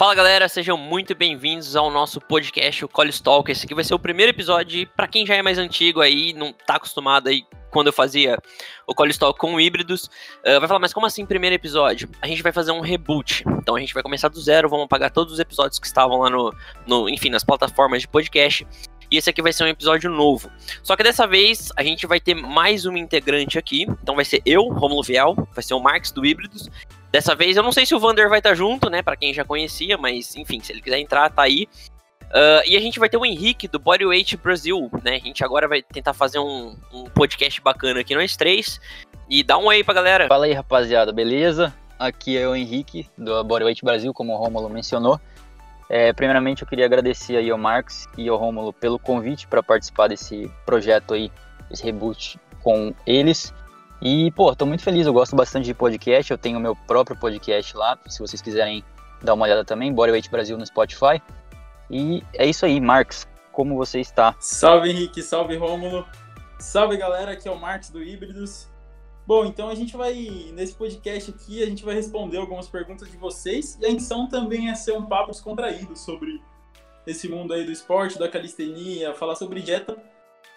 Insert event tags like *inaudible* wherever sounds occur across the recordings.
Fala galera, sejam muito bem-vindos ao nosso podcast, o College Talk. Esse aqui vai ser o primeiro episódio, para quem já é mais antigo aí, não tá acostumado aí quando eu fazia o College Talk com híbridos, uh, vai falar, mas como assim primeiro episódio? A gente vai fazer um reboot. Então a gente vai começar do zero, vamos apagar todos os episódios que estavam lá no, no enfim, nas plataformas de podcast. E esse aqui vai ser um episódio novo. Só que dessa vez a gente vai ter mais um integrante aqui. Então vai ser eu, Romulo Viel, vai ser o Marx do Híbridos Dessa vez eu não sei se o Vander vai estar tá junto, né? Para quem já conhecia, mas enfim, se ele quiser entrar, tá aí. Uh, e a gente vai ter o Henrique do Bodyweight Brasil, né? A gente agora vai tentar fazer um, um podcast bacana aqui nós três. E dá um aí pra galera. Fala aí, rapaziada, beleza? Aqui é o Henrique do Bodyweight Brasil, como o Rômulo mencionou. É, primeiramente eu queria agradecer aí ao Marcos e ao Rômulo pelo convite para participar desse projeto aí, esse reboot com eles. E, pô, tô muito feliz, eu gosto bastante de podcast, eu tenho meu próprio podcast lá, se vocês quiserem dar uma olhada também, Bodyweight Brasil no Spotify. E é isso aí, Marcos, como você está? Salve Henrique, salve Rômulo, salve galera, aqui é o Marcos do Híbridos. Bom, então a gente vai, nesse podcast aqui, a gente vai responder algumas perguntas de vocês, e a intenção também é ser um papo descontraído sobre esse mundo aí do esporte, da calistenia, falar sobre dieta,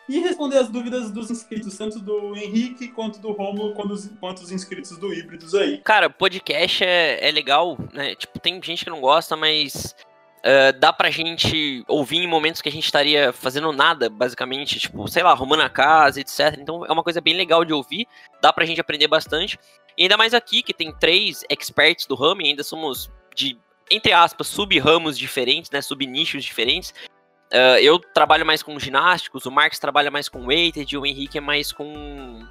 e responder as dúvidas dos inscritos, tanto do Henrique quanto do Romulo, quanto os, quanto os inscritos do Híbridos aí. Cara, podcast é, é legal, né? Tipo, tem gente que não gosta, mas uh, dá pra gente ouvir em momentos que a gente estaria fazendo nada, basicamente, tipo, sei lá, arrumando a casa, etc. Então é uma coisa bem legal de ouvir, dá pra gente aprender bastante. E ainda mais aqui, que tem três experts do ramo, e ainda somos de entre aspas, sub-ramos diferentes, né, sub-nichos diferentes. Uh, eu trabalho mais com ginásticos, o Marcos trabalha mais com weighted o Henrique é mais com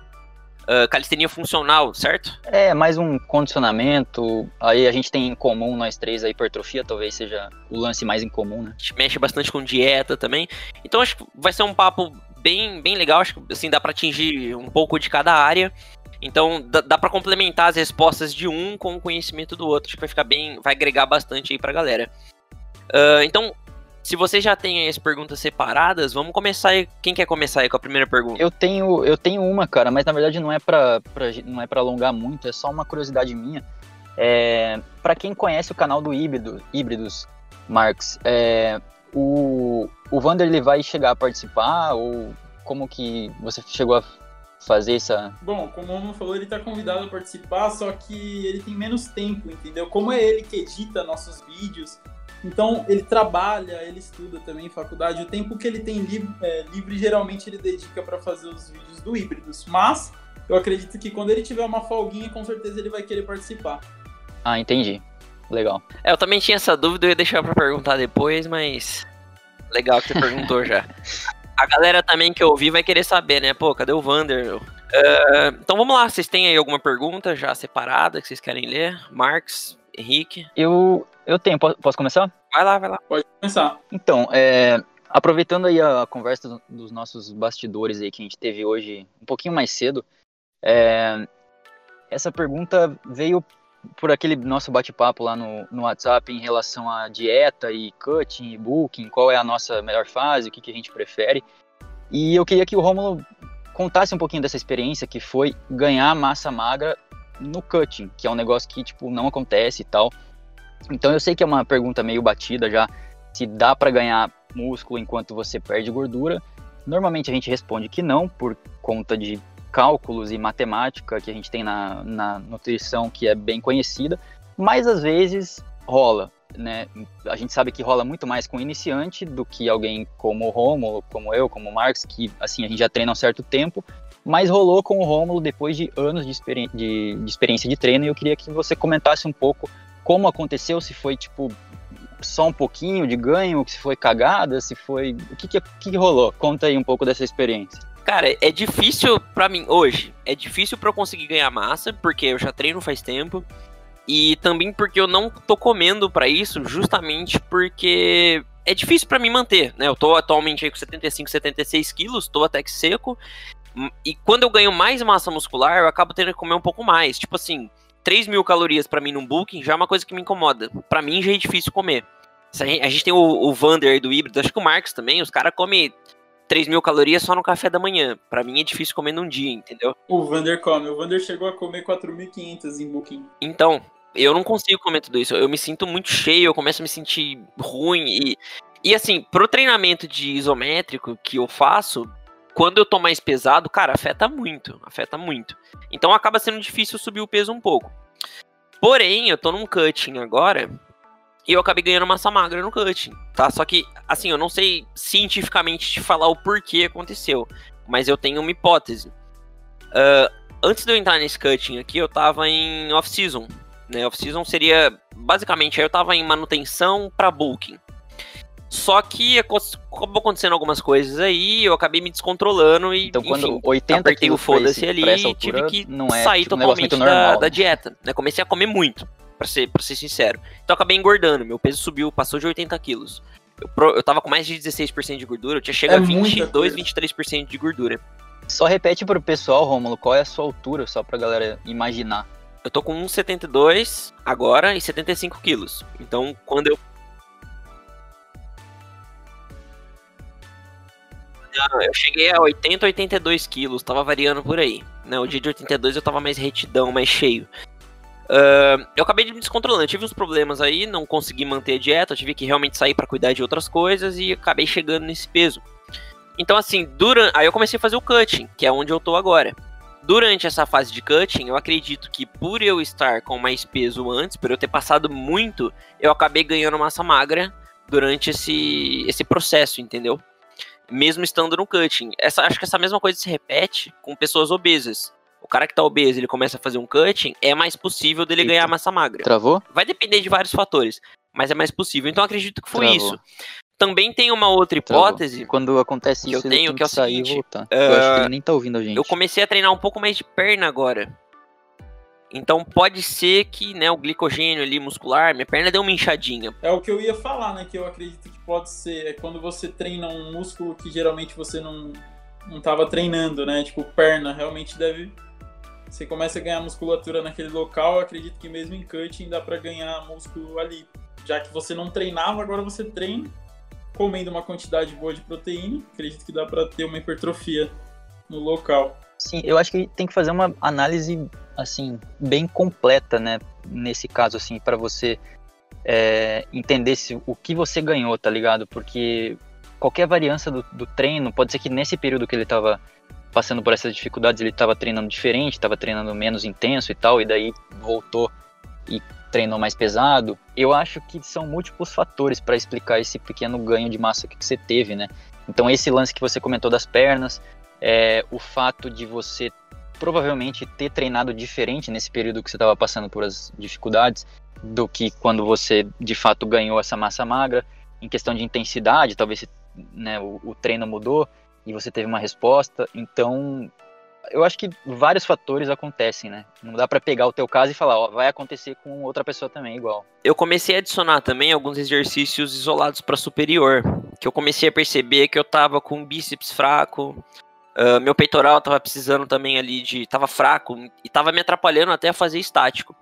uh, calistenia funcional, certo? É, mais um condicionamento. Aí a gente tem em comum, nós três, a hipertrofia, talvez seja o lance mais em comum, né? A gente mexe bastante com dieta também. Então acho que vai ser um papo bem, bem legal. Acho que assim, dá para atingir um pouco de cada área. Então dá, dá para complementar as respostas de um com o conhecimento do outro. Acho que vai ficar bem. Vai agregar bastante aí pra galera. Uh, então, se você já tem as perguntas separadas, vamos começar aí. Quem quer começar aí com a primeira pergunta? Eu tenho, eu tenho uma, cara, mas na verdade não é pra, pra não é para alongar muito, é só uma curiosidade minha. É, para quem conhece o canal do Híbrido, Híbridos, Marx, é, o, o Vander ele vai chegar a participar ou como que você chegou a fazer essa. Bom, como o Romulo falou, ele está convidado a participar, só que ele tem menos tempo, entendeu? Como é ele que edita nossos vídeos, então, ele trabalha, ele estuda também em faculdade. O tempo que ele tem livre, é, livre geralmente ele dedica para fazer os vídeos do híbridos. Mas eu acredito que quando ele tiver uma folguinha, com certeza ele vai querer participar. Ah, entendi. Legal. É, eu também tinha essa dúvida, eu ia deixar para perguntar depois, mas legal que você perguntou já. *laughs* A galera também que eu ouvi vai querer saber, né? Pô, cadê o Vander? Uh, então vamos lá, vocês têm aí alguma pergunta já separada que vocês querem ler? Marx, Henrique? Eu, eu tenho, posso começar? Vai lá, vai lá. Pode começar. Então, é, aproveitando aí a conversa dos nossos bastidores aí que a gente teve hoje um pouquinho mais cedo, é, essa pergunta veio por aquele nosso bate-papo lá no, no WhatsApp em relação à dieta e cutting e booking, qual é a nossa melhor fase, o que, que a gente prefere. E eu queria que o Romulo contasse um pouquinho dessa experiência que foi ganhar massa magra no cutting, que é um negócio que tipo não acontece e tal. Então eu sei que é uma pergunta meio batida já, se dá para ganhar músculo enquanto você perde gordura. Normalmente a gente responde que não, por conta de cálculos e matemática que a gente tem na, na nutrição, que é bem conhecida, mas às vezes rola, né? A gente sabe que rola muito mais com iniciante do que alguém como o Rômulo, como eu, como o Marx, que assim a gente já treina há um certo tempo, mas rolou com o Rômulo depois de anos de, experi de, de experiência de treino e eu queria que você comentasse um pouco como aconteceu, se foi tipo só um pouquinho de ganho, se foi cagada, se foi. O que, que, que rolou? Conta aí um pouco dessa experiência. Cara, é difícil para mim hoje. É difícil para eu conseguir ganhar massa, porque eu já treino faz tempo. E também porque eu não tô comendo para isso, justamente porque é difícil para mim manter, né? Eu tô atualmente aí com 75, 76 quilos, tô até que seco. E quando eu ganho mais massa muscular, eu acabo tendo que comer um pouco mais. Tipo assim, 3 mil calorias para mim num booking já é uma coisa que me incomoda. Para mim já é difícil comer. A gente, a gente tem o, o Vander do híbrido, acho que o Marcos também, os caras comem 3 mil calorias só no café da manhã. Para mim é difícil comer num dia, entendeu? O Vander come. O Vander chegou a comer 4.500 em booking. Então, eu não consigo comer tudo isso. Eu me sinto muito cheio, eu começo a me sentir ruim. E, e assim, pro treinamento de isométrico que eu faço, quando eu tô mais pesado, cara, afeta muito. Afeta muito. Então acaba sendo difícil subir o peso um pouco. Porém, eu tô num cutting agora e eu acabei ganhando massa magra no cutting, tá? Só que, assim, eu não sei cientificamente te falar o porquê aconteceu, mas eu tenho uma hipótese. Uh, antes de eu entrar nesse cutting aqui, eu tava em off-season, né? Off-season seria, basicamente, aí eu tava em manutenção para bulking. Só que acabou acontecendo algumas coisas aí, eu acabei me descontrolando e então, quando enfim, 80 apertei o foda-se ali e tive que é, sair tipo, um totalmente normal, da, da dieta. Né? Comecei a comer muito, pra ser, pra ser sincero. Então acabei engordando, meu peso subiu, passou de 80 quilos. Eu, eu tava com mais de 16% de gordura, eu tinha chegado É a muita 22, coisa. 23% de gordura. Só repete pro pessoal, Rômulo, qual é a sua altura, só pra galera imaginar. Eu tô com 1,72 agora e 75 quilos. Então quando eu. Não, eu cheguei a 80, 82 quilos, tava variando por aí. Né? O dia de 82 eu tava mais retidão, mais cheio. Ah, eu acabei de me descontrolando, tive uns problemas aí, não consegui manter a dieta, tive que realmente sair pra cuidar de outras coisas e acabei chegando nesse peso. Então, assim, durante. Aí eu comecei a fazer o cutting, que é onde eu tô agora. Durante essa fase de cutting, eu acredito que por eu estar com mais peso antes, por eu ter passado muito, eu acabei ganhando massa magra durante esse, esse processo, entendeu? Mesmo estando no cutting. Essa, acho que essa mesma coisa se repete com pessoas obesas. O cara que tá obeso, ele começa a fazer um cutting, é mais possível dele Eita. ganhar massa magra. Travou? Vai depender de vários fatores, mas é mais possível. Então eu acredito que foi Travou. isso. Também tem uma outra Travou. hipótese. Quando acontece que eu isso, ele tenho, tem que é que o sair seguinte, e voltar. eu acho que ah, ele nem tá ouvindo a gente. Eu comecei a treinar um pouco mais de perna agora. Então pode ser que, né, o glicogênio ali muscular, minha perna deu uma inchadinha. É o que eu ia falar, né? Que eu acredito que pode ser. É quando você treina um músculo que geralmente você não, não tava treinando, né? Tipo, perna, realmente deve. Você começa a ganhar musculatura naquele local, eu acredito que mesmo em cutting dá pra ganhar músculo ali. Já que você não treinava, agora você treina, comendo uma quantidade boa de proteína, acredito que dá pra ter uma hipertrofia no local. Sim, eu acho que tem que fazer uma análise assim bem completa, né? Nesse caso, assim, para você é, entender se, o que você ganhou, tá ligado? Porque qualquer variância do, do treino, pode ser que nesse período que ele tava passando por essas dificuldades, ele tava treinando diferente, tava treinando menos intenso e tal, e daí voltou e treinou mais pesado. Eu acho que são múltiplos fatores para explicar esse pequeno ganho de massa que você teve, né? Então esse lance que você comentou das pernas, é, o fato de você provavelmente ter treinado diferente nesse período que você estava passando por as dificuldades do que quando você de fato ganhou essa massa magra. Em questão de intensidade, talvez né, o, o treino mudou e você teve uma resposta. Então, eu acho que vários fatores acontecem, né? Não dá para pegar o teu caso e falar, ó, vai acontecer com outra pessoa também igual. Eu comecei a adicionar também alguns exercícios isolados para superior, que eu comecei a perceber que eu tava com bíceps fraco, ah, meu peitoral tava precisando também ali de, tava fraco e tava me atrapalhando até a fazer estático.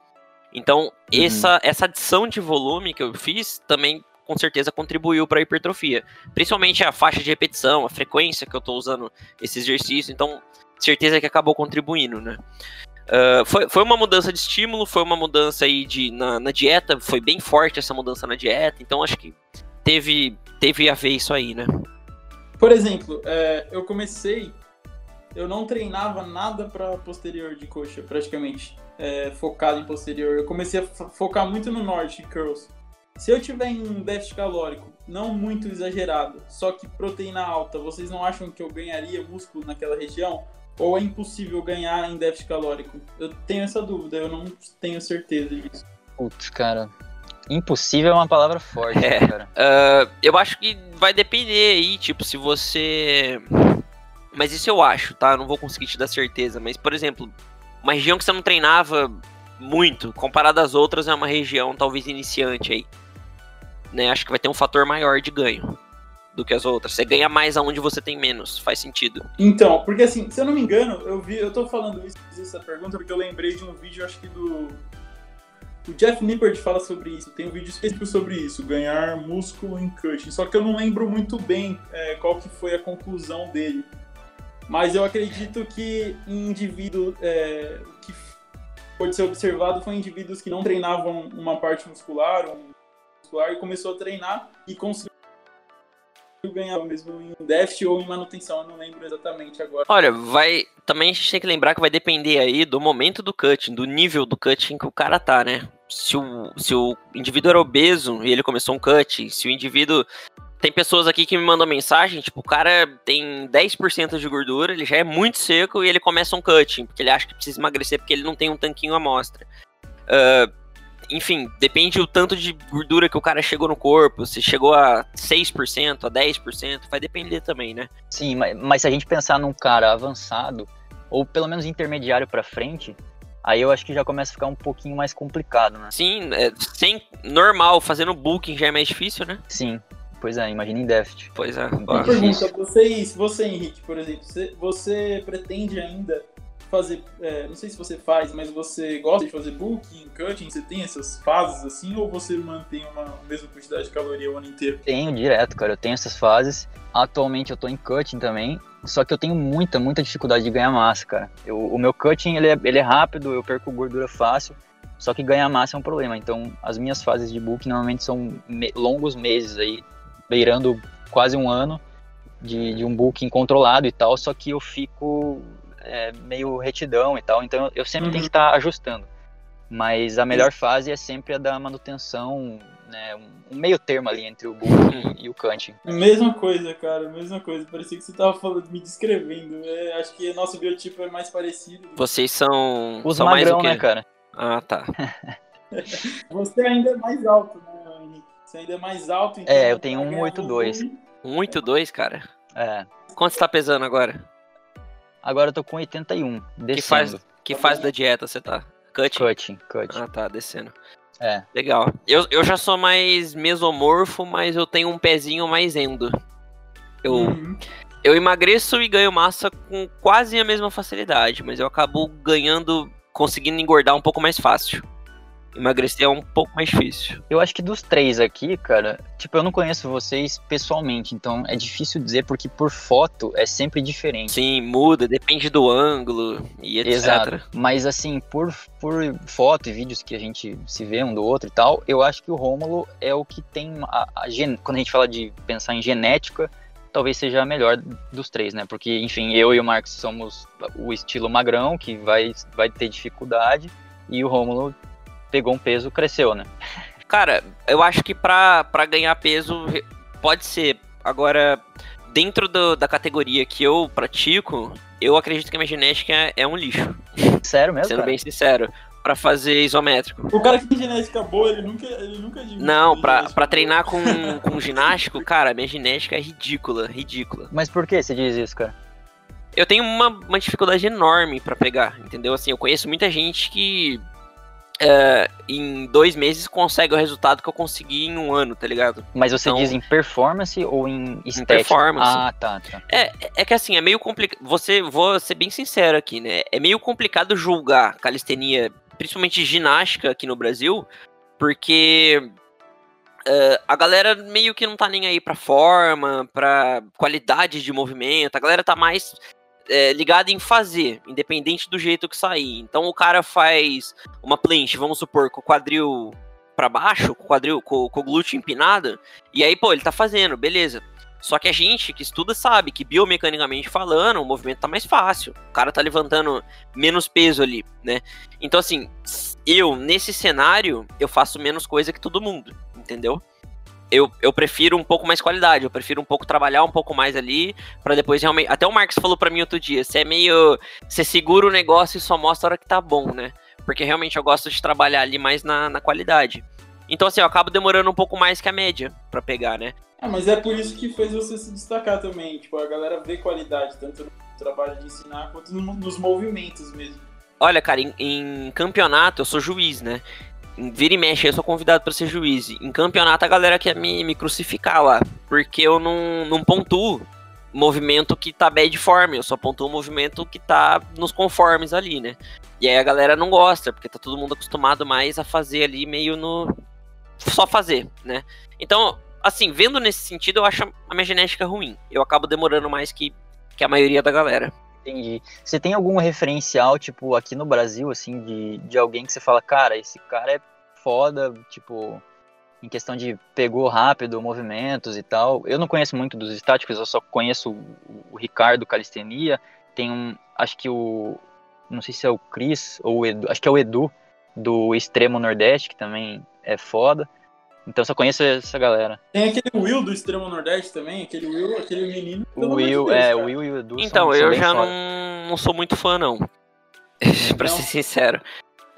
Então, essa essa adição de volume que eu fiz também com certeza contribuiu para a hipertrofia, principalmente a faixa de repetição, a frequência que eu tô usando esse exercício, então certeza que acabou contribuindo, né? Ah, foi, foi uma mudança de estímulo, foi uma mudança aí de, na, na dieta, foi bem forte essa mudança na dieta, então acho que teve, teve a ver isso aí, né? Por exemplo, é, eu comecei, eu não treinava nada para posterior de coxa, praticamente, é, focado em posterior. Eu comecei a fo- focar muito no norte curls. Se eu tiver em um déficit calórico não muito exagerado, só que proteína alta, vocês não acham que eu ganharia músculo naquela região? Ou é impossível ganhar em déficit calórico? Eu tenho essa dúvida, eu não tenho certeza disso. Putz, cara, impossível é uma palavra forte, *laughs* né, É. cara. Ah, eu acho que vai depender aí, tipo, se você. Mas isso eu acho, tá? Não vou conseguir te dar certeza. Mas, por exemplo, uma região que você não treinava muito, comparada às outras, é uma região talvez iniciante aí. Né? Acho que vai ter um fator maior de ganho do que as outras. Você ganha mais aonde você tem menos. Faz sentido. Então, porque assim, se eu não me engano, eu vi, eu tô falando isso, fiz essa pergunta porque eu lembrei de um vídeo, acho que do. O Jeff Nippert fala sobre isso, tem um vídeo específico sobre isso, ganhar músculo em cutting. Só que eu não lembro muito bem é, qual que foi a conclusão dele. Mas eu acredito que indivíduo é, que pode ser observado foi indivíduos que não treinavam uma parte muscular, um muscular, e começou a treinar e conseguiu ganhar mesmo em déficit ou em manutenção, eu não lembro exatamente agora. Olha, vai. Também a gente tem que lembrar que vai depender aí do momento do cutting, do nível do cutting que o cara tá, né? Se o, se o indivíduo era obeso e ele começou um cut, se o indivíduo. Tem pessoas aqui que me mandam mensagem, tipo, o cara tem 10% de gordura, ele já é muito seco e ele começa um cutting, porque ele acha que precisa emagrecer porque ele não tem um tanquinho à mostra. Uh, enfim, depende o tanto de gordura que o cara chegou no corpo, se chegou a 6%, a 10%, vai depender também, né? Sim, mas, mas se a gente pensar num cara avançado, ou pelo menos intermediário para frente, aí eu acho que já começa a ficar um pouquinho mais complicado, né? Sim, é, sem normal, fazendo booking já é mais difícil, né? Sim. Pois é, imagina em déficit. Pois é. Uma pergunta, vocês, você, Henrique, por exemplo, você, você pretende ainda fazer, é, não sei se você faz, mas você gosta de fazer booking, cutting, você tem essas fases assim, ou você mantém uma mesma quantidade de caloria o ano inteiro? Tenho direto, cara, eu tenho essas fases. Atualmente eu tô em cutting também, só que eu tenho muita, muita dificuldade de ganhar massa, cara. Eu, o meu cutting, ele é, ele é rápido, eu perco gordura fácil, só que ganhar massa é um problema. Então, as minhas fases de booking normalmente são me longos meses aí, beirando quase um ano de, de um booking controlado e tal, só que eu fico é, meio retidão e tal, então eu sempre uhum. tenho que estar tá ajustando. Mas a melhor fase é sempre a da manutenção, né, um meio termo ali entre o book uhum. e, o canting. Mesma coisa, cara, mesma coisa. Parecia que você tava falando, me descrevendo. É, acho que nosso biotipo é mais parecido. Vocês são. Os são magrão, mais o quê? né, cara? Ah, tá. *laughs* você ainda é mais alto, né? Você ainda é mais alto. Então é, eu tenho 182. 182, cara? É. Quanto você tá pesando agora? Agora eu tô com 81, descendo. Que faz, que faz da dieta você tá? Cutting? Cutting, cutting. Ah, tá, descendo. É. Legal. Eu, eu já sou mais mesomorfo, mas eu tenho um pezinho mais endo. Eu, uhum. eu emagreço e ganho massa com quase a mesma facilidade, mas eu acabo ganhando, conseguindo engordar um pouco mais fácil emagrecer é um pouco mais difícil. Eu acho que dos três aqui, cara, tipo, eu não conheço vocês pessoalmente, então é difícil dizer porque por foto é sempre diferente. Sim, muda, depende do ângulo e etc. Exato. Mas assim, por, por foto e vídeos que a gente se vê um do outro e tal, eu acho que o Rômulo é o que tem a, a gen... quando a gente fala de pensar em genética, talvez seja a melhor dos três, né? Porque, enfim, eu e o Marcos somos o estilo magrão, que vai, vai ter dificuldade, e o Rômulo pegou um peso, cresceu, né? Cara, eu acho que pra, pra ganhar peso pode ser. Agora, dentro do, da categoria que eu pratico, eu acredito que a minha genética é, é um lixo. Sério mesmo? Sendo cara? bem sincero. Pra fazer isométrico. O cara que tem genética boa, ele nunca, ele nunca Não, pra, pra treinar com, *laughs* com ginástico, cara, minha genética é ridícula, ridícula. Mas por que você diz isso, cara? Eu tenho uma, uma dificuldade enorme para pegar, entendeu? Assim, eu conheço muita gente que Uh, em dois meses consegue o resultado que eu consegui em um ano, tá ligado? Mas você então, diz em performance ou em estética? Em performance. Ah, tá, tá. É, é que assim, é meio complicado. Você, vou ser bem sincero aqui, né? É meio complicado julgar calistenia, principalmente ginástica aqui no Brasil, porque uh, a galera meio que não tá nem aí pra forma, pra qualidade de movimento, a galera tá mais é, ligada em fazer, independente do jeito que sair. Então o cara faz uma planche, vamos supor, com o quadril para baixo, com o quadril, com, com o glúteo empinado, e aí, pô, ele tá fazendo, beleza. Só que a gente que estuda sabe que biomecanicamente falando, o movimento tá mais fácil. O cara tá levantando menos peso ali, né? Então, assim, eu, nesse cenário, eu faço menos coisa que todo mundo, entendeu? Eu, eu prefiro um pouco mais qualidade, eu prefiro um pouco trabalhar um pouco mais ali, para depois realmente. Até o Marcos falou para mim outro dia: você é meio. Você segura o negócio e só mostra a hora que tá bom, né? Porque realmente eu gosto de trabalhar ali mais na, na qualidade. Então, assim, eu acabo demorando um pouco mais que a média para pegar, né? Ah, mas é por isso que fez você se destacar também. Tipo, a galera vê qualidade, tanto no trabalho de ensinar quanto nos movimentos mesmo. Olha, cara, em, em campeonato eu sou juiz, né? Vira e mexe, eu sou convidado para ser juiz. Em campeonato a galera quer me, me crucificar lá, porque eu não, não pontuo movimento que tá bad form, eu só pontuo o movimento que tá nos conformes ali, né? E aí a galera não gosta, porque tá todo mundo acostumado mais a fazer ali meio no. só fazer, né? Então, assim, vendo nesse sentido, eu acho a minha genética ruim. Eu acabo demorando mais que, que a maioria da galera. Entendi. Você tem algum referencial, tipo, aqui no Brasil, assim, de, de alguém que você fala, cara, esse cara é foda, tipo, em questão de pegou rápido movimentos e tal. Eu não conheço muito dos estáticos, eu só conheço o, o Ricardo Calistenia. Tem um, acho que o, não sei se é o Cris ou o Edu, acho que é o Edu do Extremo Nordeste, que também é foda. Então só conheço essa galera. Tem aquele Will do Extremo Nordeste também, aquele Will, aquele menino. O Will, de Deus, é, o Will e o Edu. Então, são, eu são já não, não sou muito fã, não. *laughs* pra ser sincero.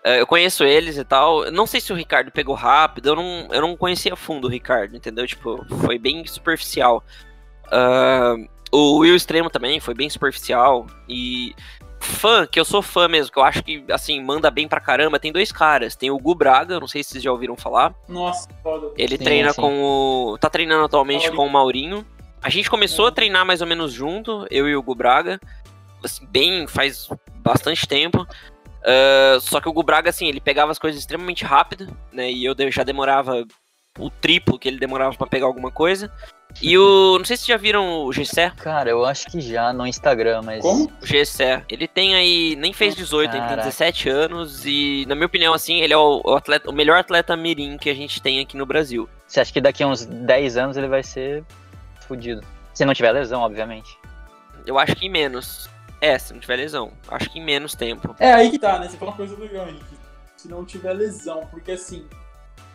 É, eu conheço eles e tal. Não sei se o Ricardo pegou rápido. Eu não, eu não conhecia a fundo o Ricardo, entendeu? Tipo, foi bem superficial. Uh, o Will Extremo também foi bem superficial. E fã, que eu sou fã mesmo, que eu acho que, assim, manda bem pra caramba, tem dois caras. Tem o Gu Braga, não sei se vocês já ouviram falar. Nossa, foda. Ele sim, treina sim. com o. tá treinando atualmente Maurinho. com o Maurinho. A gente começou é. a treinar mais ou menos junto, eu e o Gu Braga. Assim, bem, faz bastante tempo. Uh, só que o Gu Braga, assim, ele pegava as coisas extremamente rápido, né? E eu já demorava o triplo que ele demorava para pegar alguma coisa. E o. Não sei se já viram o Gessé. Cara, eu acho que já no Instagram, mas. Como? O Gessé. Ele tem aí. Nem fez 18, Caraca. ele tem 17 anos. E, na minha opinião, assim, ele é o, o, atleta, o melhor atleta mirim que a gente tem aqui no Brasil. Você acha que daqui a uns 10 anos ele vai ser fodido? Se não tiver lesão, obviamente. Eu acho que em menos. É, se não tiver lesão. Acho que em menos tempo. É aí que tá, né? Você falou uma coisa legal, Henrique. Se não tiver lesão, porque assim.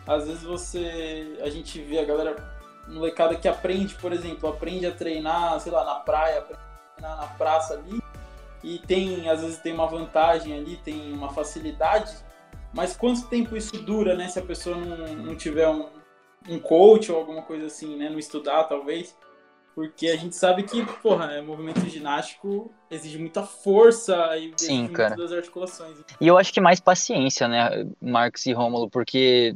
Às vezes você. A gente vê a galera molecada que aprende, por exemplo, aprende a treinar, sei lá, na praia, aprende a treinar na praça ali, e tem, às vezes tem uma vantagem ali, tem uma facilidade, mas quanto tempo isso dura, né, se a pessoa não, não tiver um, um coach ou alguma coisa assim, né, não estudar, talvez, porque a gente sabe que, porra, né, movimento ginástico exige muita força e Sim, cara. das articulações. E eu acho que mais paciência, né, Marcos e Rômulo, porque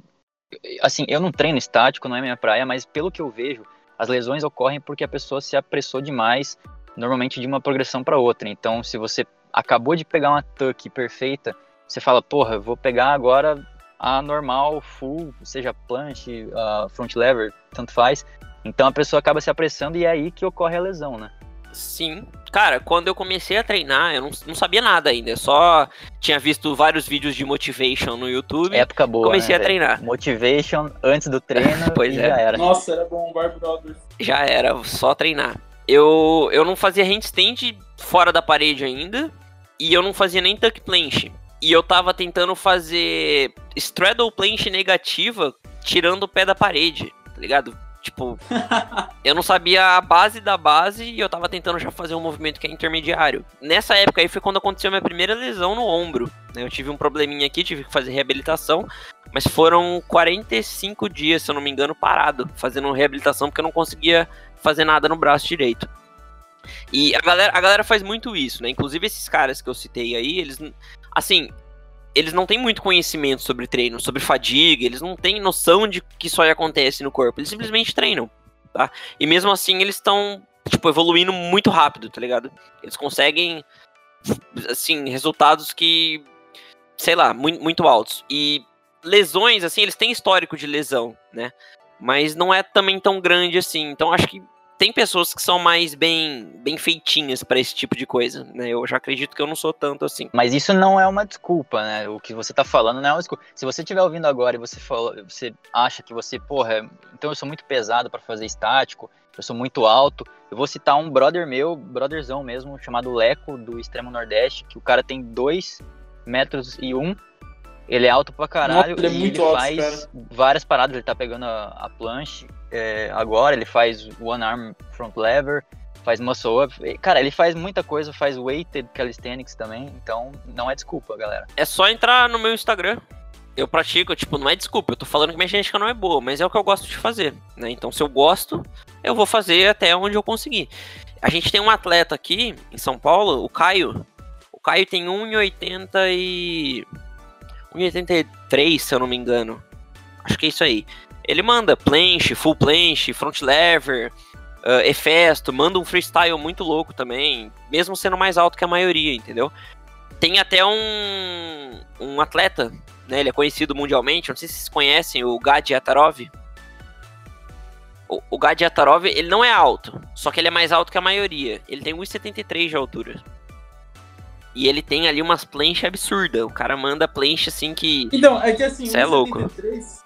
assim, eu não treino estático, não é minha praia, mas pelo que eu vejo, as lesões ocorrem porque a pessoa se apressou demais, normalmente de uma progressão para outra. Então, se você acabou de pegar uma tuck perfeita, você fala, porra, vou pegar agora a normal, full, seja planche, uh, front lever, tanto faz. Então a pessoa acaba se apressando e é aí que ocorre a lesão, né? Sim. Cara, quando eu comecei a treinar, eu não, não sabia nada ainda. Eu só tinha visto vários vídeos de motivation no YouTube. Época boa. Comecei né, a treinar. Motivation antes do treino. *laughs* pois é. Já era. Nossa, era bom, Bar Brothers. Já era, só treinar. Eu, eu não fazia handstand fora da parede ainda. E eu não fazia nem tuck planche. E eu tava tentando fazer straddle planche negativa tirando o pé da parede, tá ligado? Tipo, *laughs* eu não sabia a base da base e eu tava tentando já fazer um movimento que é intermediário. Nessa época aí foi quando aconteceu minha primeira lesão no ombro. Né? Eu tive um probleminha aqui, tive que fazer reabilitação, mas foram 45 dias, se eu não me engano, parado, fazendo reabilitação, porque eu não conseguia fazer nada no braço direito. E a galera, a galera faz muito isso, né? Inclusive esses caras que eu citei aí, eles. Assim, eles não têm muito conhecimento sobre treino, sobre fadiga, eles não têm noção de que isso aí acontece no corpo, eles simplesmente treinam, tá? E mesmo assim eles estão, tipo, evoluindo muito rápido, tá ligado? Eles conseguem, assim, resultados que, sei lá, muito, muito altos. E lesões, assim, eles têm histórico de lesão, né? Mas não é também tão grande assim, então acho que tem pessoas que são mais bem, bem feitinhas para esse tipo de coisa, né? Eu já acredito que eu não sou tanto assim. Mas isso não é uma desculpa, né? O que você tá falando não é uma desculpa. Se você estiver ouvindo agora e você falou, você acha que você, porra, então eu sou muito pesado para fazer estático, eu sou muito alto. Eu vou citar um brother meu, brotherzão mesmo, chamado Leco, do extremo nordeste, que o cara tem 2 metros e um ele é alto pra caralho Nossa, ele é e ele alto, faz cara. várias paradas. Ele tá pegando a, a planche é, agora, ele faz one arm front lever, faz muscle up. Cara, ele faz muita coisa, faz weighted calisthenics também, então não é desculpa, galera. É só entrar no meu Instagram. Eu pratico, tipo, não é desculpa, eu tô falando que minha genética não é boa, mas é o que eu gosto de fazer, né? Então, se eu gosto, eu vou fazer até onde eu conseguir. A gente tem um atleta aqui em São Paulo, o Caio. O Caio tem 1,80 e 1,83, se eu não me engano. Acho que é isso aí. Ele manda planche, full planche, front lever, uh, efesto, manda um freestyle muito louco também, mesmo sendo mais alto que a maioria, entendeu? Tem até um, um atleta, né, ele é conhecido mundialmente, não sei se vocês conhecem, o Gadi Atarov. O, o Gadi Atarov, ele não é alto, só que ele é mais alto que a maioria. Ele tem 1,73 de altura. E ele tem ali umas planchas absurdas. O cara manda plancha assim que. Então, é que assim, Cê é louco. 1,73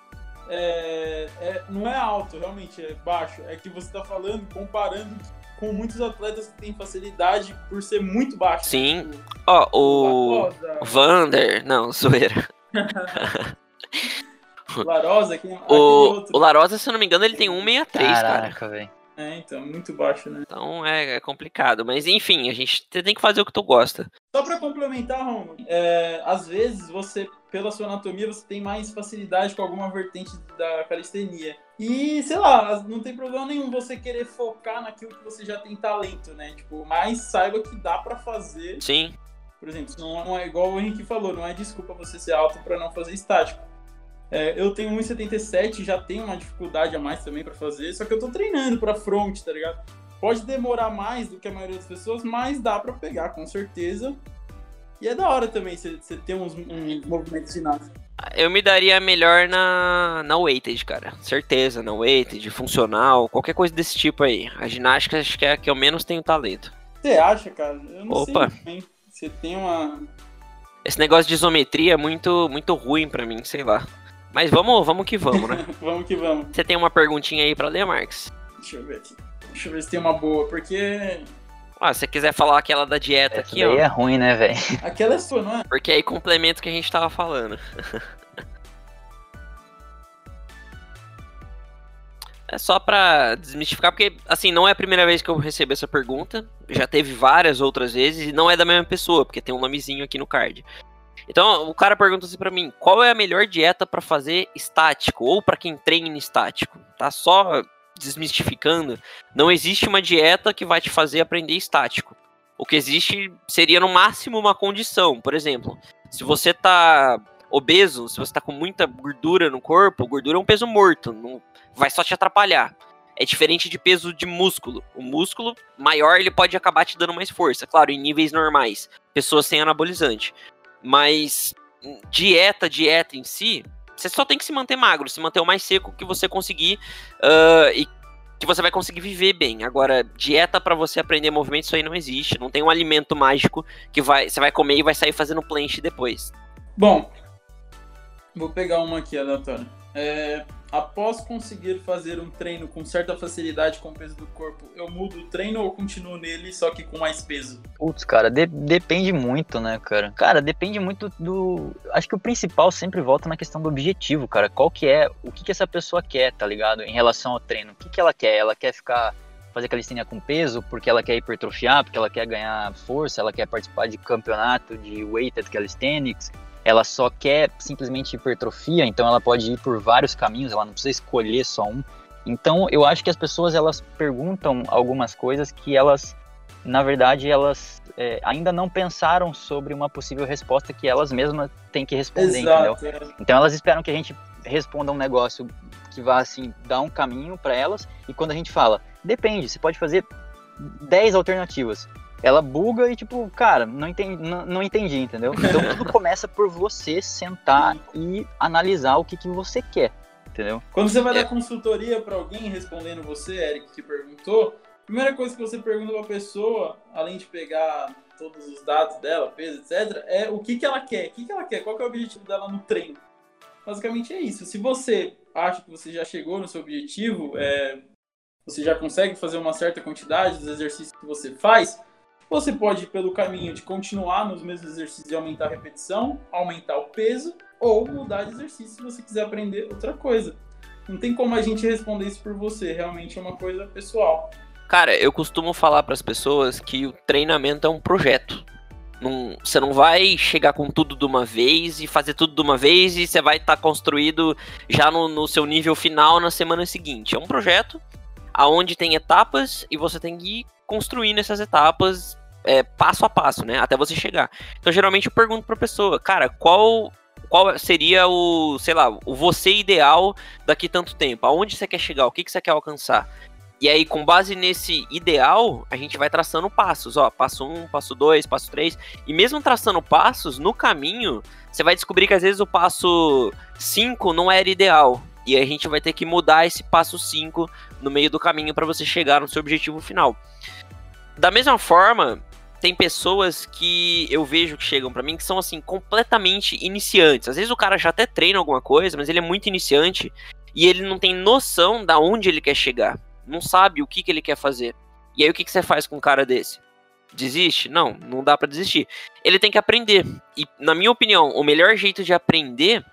é, é, não é alto, realmente, é baixo. É que você tá falando, comparando com muitos atletas que têm facilidade por ser muito baixo. Sim. Tipo, Ó, o. Larosa, Vander. Não, *laughs* zoeira. Larosa, que, aquele O, outro. o Larosa, se eu não me engano, ele tem 163, cara. Caraca, velho. É, então, muito baixo, né? Então é, é complicado. Mas enfim, a gente tem que fazer o que tu gosta. Só pra complementar, Romulo, é, às vezes você, pela sua anatomia, você tem mais facilidade com alguma vertente da calistenia. E, sei lá, não tem problema nenhum você querer focar naquilo que você já tem talento, né? Tipo, mas saiba que dá pra fazer. Sim. Por exemplo, não não é igual o Henrique falou, não é desculpa você ser alto pra não fazer estático. É, eu tenho 1,77, já tenho uma dificuldade a mais também pra fazer, só que eu tô treinando pra front, tá ligado? Pode demorar mais do que a maioria das pessoas, mas dá pra pegar, com certeza. E é da hora também você ter uns, uns movimentos ginásticos. Eu me daria melhor na, na weighted, cara. Certeza, na weighted, funcional, qualquer coisa desse tipo aí. A ginástica acho que é a que eu menos tenho talento. Você acha, cara? Eu não Opa. sei. Você tem uma. Esse negócio de isometria é muito, muito ruim pra mim, sei lá. Mas vamos, vamos que vamos, né? *laughs* vamos que vamos. Você tem uma perguntinha aí pra ler, Marx? Deixa eu ver aqui. Deixa eu ver se tem uma boa, porque. Ah, se você quiser falar aquela da dieta Essa aqui, daí ó. é ruim, né, velho? Aquela é sua, não é? Porque aí complementa o que a gente tava falando. *laughs* É só pra desmistificar, porque, assim, não é a primeira vez que eu recebo essa pergunta. Já teve várias outras vezes e não é da mesma pessoa, porque tem um nomezinho aqui no card. Então, o cara pergunta assim pra mim: qual é a melhor dieta pra fazer estático? Ou pra quem treina estático? Tá só desmistificando. Não existe uma dieta que vai te fazer aprender estático. O que existe seria no máximo uma condição. Por exemplo, se você tá obeso, se você tá com muita gordura no corpo, gordura é um peso morto, não vai só te atrapalhar. É diferente de peso de músculo. O músculo maior ele pode acabar te dando mais força, claro, em níveis normais, pessoas sem anabolizante. Mas dieta, dieta em si, você só tem que se manter magro, se manter o mais seco que você conseguir ah, e que você vai conseguir viver bem. Agora, dieta pra você aprender movimento, isso aí não existe. Não tem um alimento mágico que vai, você vai comer e vai sair fazendo planche depois. Bom, vou pegar uma aqui aleatória. É, após conseguir fazer um treino com certa facilidade com o peso do corpo, eu mudo o treino ou continuo nele, só que com mais peso? Putz, cara, de- depende muito, né, cara? Cara, depende muito do. Acho que o principal sempre volta na questão do objetivo, cara. Qual que é, o que, que essa pessoa quer, tá ligado? Em relação ao treino. O que, que ela quer? Ela quer ficar. Fazer calistenia com peso porque ela quer hipertrofiar, porque ela quer ganhar força, ela quer participar de campeonato de weighted calisthenics, ela só quer simplesmente hipertrofia, então ela pode ir por vários caminhos, ela não precisa escolher só um. Então eu acho que as pessoas elas perguntam algumas coisas que elas, na verdade, elas é, ainda não pensaram sobre uma possível resposta que elas mesmas têm que responder, entendeu? Exato. é. Então elas esperam que a gente responda um negócio que vá assim dar um caminho para elas e quando a gente fala, depende, você pode fazer 10 alternativas. Ela buga e tipo, cara, não entendi, não, não entendi, entendeu? Então tudo *laughs* começa por você sentar e analisar o que, que você quer, entendeu? Quando você vai É. dar consultoria pra alguém respondendo você, Eric, que perguntou, a primeira coisa que você pergunta pra pessoa, além de pegar todos os dados dela, peso, etc., é o que, que ela quer. O que, que ela quer? Qual que é o objetivo dela no treino? Basicamente é isso. Se você acha que você já chegou no seu objetivo, é, você já consegue fazer uma certa quantidade dos exercícios que você faz, você pode ir pelo caminho de continuar nos mesmos exercícios e aumentar a repetição, aumentar o peso, ou mudar de exercício se você quiser aprender outra coisa. Não tem como a gente responder isso por você, realmente é uma coisa pessoal. Cara, eu costumo falar pras pessoas que o treinamento é um projeto. Não- você não vai chegar com tudo de uma vez e fazer tudo de uma vez e você vai estar construído já no, no seu nível final na semana seguinte. É um projeto aonde tem etapas e você tem que ir construindo essas etapas é, passo a passo, né? Até você chegar. Então, geralmente eu pergunto pra pessoa, cara, qual qual seria o, sei lá, o você ideal daqui tanto tempo? Aonde você quer chegar? O que, que você quer alcançar? E aí, com base nesse ideal, a gente vai traçando passos, ó, passo um, passo dois, passo três. E mesmo traçando passos, no caminho, você vai descobrir que às vezes o passo 5 não era ideal. E a gente vai ter que mudar esse passo 5 no meio do caminho para você chegar no seu objetivo final. Da mesma forma, tem pessoas que eu vejo que chegam para mim que são assim completamente iniciantes. Às vezes o cara já até treina alguma coisa, mas ele é muito iniciante e ele não tem noção da onde ele quer chegar, não sabe o que, que ele quer fazer. E aí o que, que você faz com um cara desse? Desiste? Não, não dá para desistir. Ele tem que aprender. E na minha opinião, o melhor jeito de aprender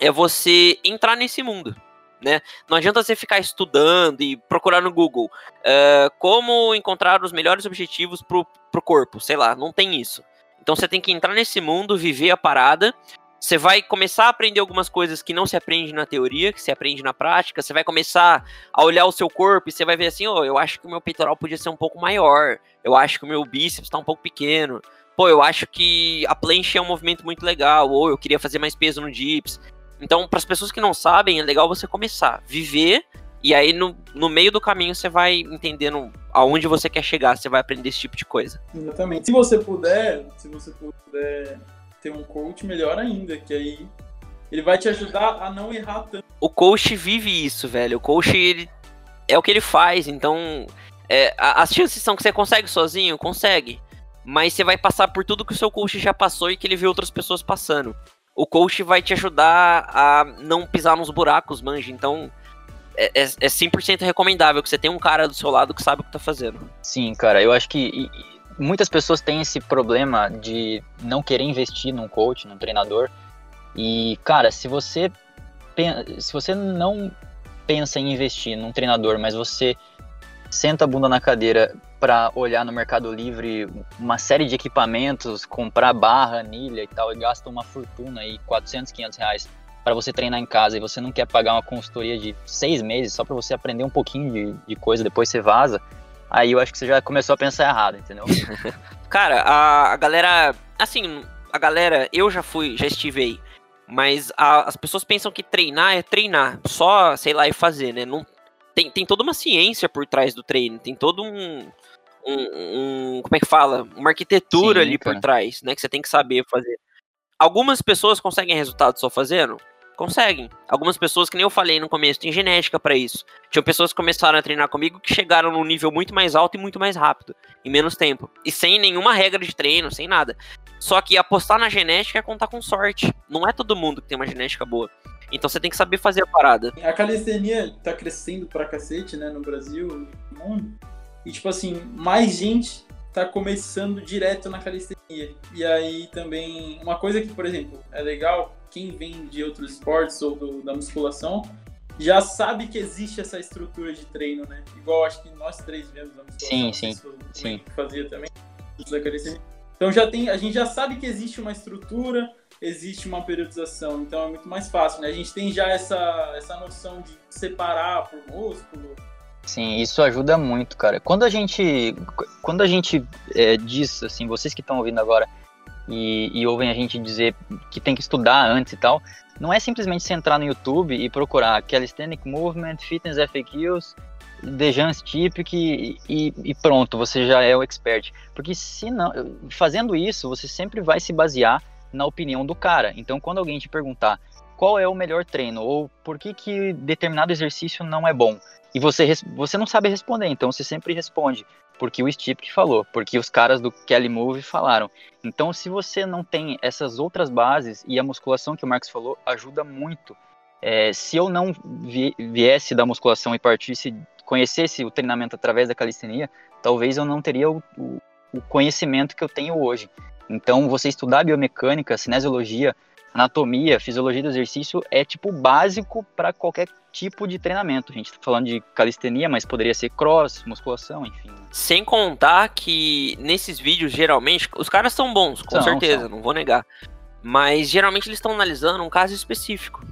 é você entrar nesse mundo né? Não adianta você ficar estudando e procurar no Google uh, como encontrar os melhores objetivos pro, pro corpo, sei lá, não tem isso. Então você tem que entrar nesse mundo, viver a parada. Você vai começar a aprender algumas coisas que não se aprende na teoria, que se aprende na prática. Você vai começar a olhar o seu corpo e você vai ver assim: oh, eu acho que o meu peitoral podia ser um pouco maior. Eu acho que o meu bíceps está um pouco pequeno. Pô, eu acho que a planche é um movimento muito legal. Ou eu queria fazer mais peso no dips. Então, para as pessoas que não sabem, é legal você começar, viver, e aí no, no meio do caminho você vai entendendo aonde você quer chegar, você vai aprender esse tipo de coisa. Exatamente. Se você puder, se você puder ter um coach, melhor ainda, que aí ele vai te ajudar a não errar tanto. O coach vive isso, velho. O coach, ele, é o que ele faz, então é, as chances são que você consegue sozinho, consegue. Mas você vai passar por tudo que o seu coach já passou e que ele viu outras pessoas passando o coach vai te ajudar a não pisar nos buracos, manja. Então, é, é, é 100% recomendável que você tenha um cara do seu lado que sabe o que tá fazendo. Sim, cara, eu acho que muitas pessoas têm esse problema de não querer investir num coach, num treinador. E, cara, se você se você não pensa em investir num treinador, mas você senta a bunda na cadeira para olhar no Mercado Livre uma série de equipamentos, comprar barra, anilha e tal, e gasta uma fortuna aí, 400, 500 reais para você treinar em casa e você não quer pagar uma consultoria de seis meses só para você aprender um pouquinho de, de coisa, depois você vaza, aí eu acho que você já começou a pensar errado, entendeu? *laughs* Cara, a, a galera, assim, a galera, eu já fui, já estive aí, mas a, as pessoas pensam que treinar é treinar, só, sei lá, e fazer, né? Não, tem, tem toda uma ciência por trás do treino, tem todo um, um, um como é que fala? Uma arquitetura Sim, ali cara. por trás, né? Que você tem que saber fazer. Algumas pessoas conseguem resultado só fazendo? Conseguem. Algumas pessoas, que nem eu falei no começo, tem genética para isso. Tinham pessoas que começaram a treinar comigo que chegaram num nível muito mais alto e muito mais rápido, em menos tempo. E sem nenhuma regra de treino, sem nada. Só que apostar na genética é contar com sorte. Não é todo mundo que tem uma genética boa. Então você tem que saber fazer a parada. A calistenia tá crescendo pra cacete, né, no Brasil, no mundo. E, tipo assim, mais gente tá começando direto na calistenia. E aí também, uma coisa que, por exemplo, é legal, quem vem de outros esportes ou do, da musculação, já sabe que existe essa estrutura de treino, né? Igual acho que nós três vemos a musculação. Sim, sim. sim. Fazia também. Então já tem, a gente já sabe que existe uma estrutura, existe uma periodização, então é muito mais fácil, né? A gente tem já essa, essa noção de separar por músculo. Sim, isso ajuda muito, cara. Quando a gente, quando a gente é, diz, assim, vocês que estão ouvindo agora e, e, ouvem a gente dizer que tem que estudar antes e tal, não é simplesmente você entrar no YouTube e procurar Calisthenic Movement, Fitness FAQs, Dejans Typic e, e, e pronto, você já é o expert. Porque se não, fazendo isso, você sempre vai se basear na opinião do cara. Então, quando alguém te perguntar qual é o melhor treino ou por que, que determinado exercício não é bom, e você, você não sabe responder, então você sempre responde porque o Steve falou, porque os caras do Kelly Move falaram. Então, se você não tem essas outras bases e a musculação que o Marcos falou ajuda muito. É, se eu não viesse da musculação e partisse, conhecesse o treinamento através da calistenia, talvez eu não teria o, o, o conhecimento que eu tenho hoje. Então, você estudar biomecânica, cinesiologia, anatomia, fisiologia do exercício é tipo básico para qualquer tipo de treinamento. A gente está falando de calistenia, mas poderia ser cross, musculação, enfim. Sem contar que nesses vídeos, geralmente, os caras são bons, com são, certeza, são. não vou negar. Mas geralmente eles estão analisando um caso específico.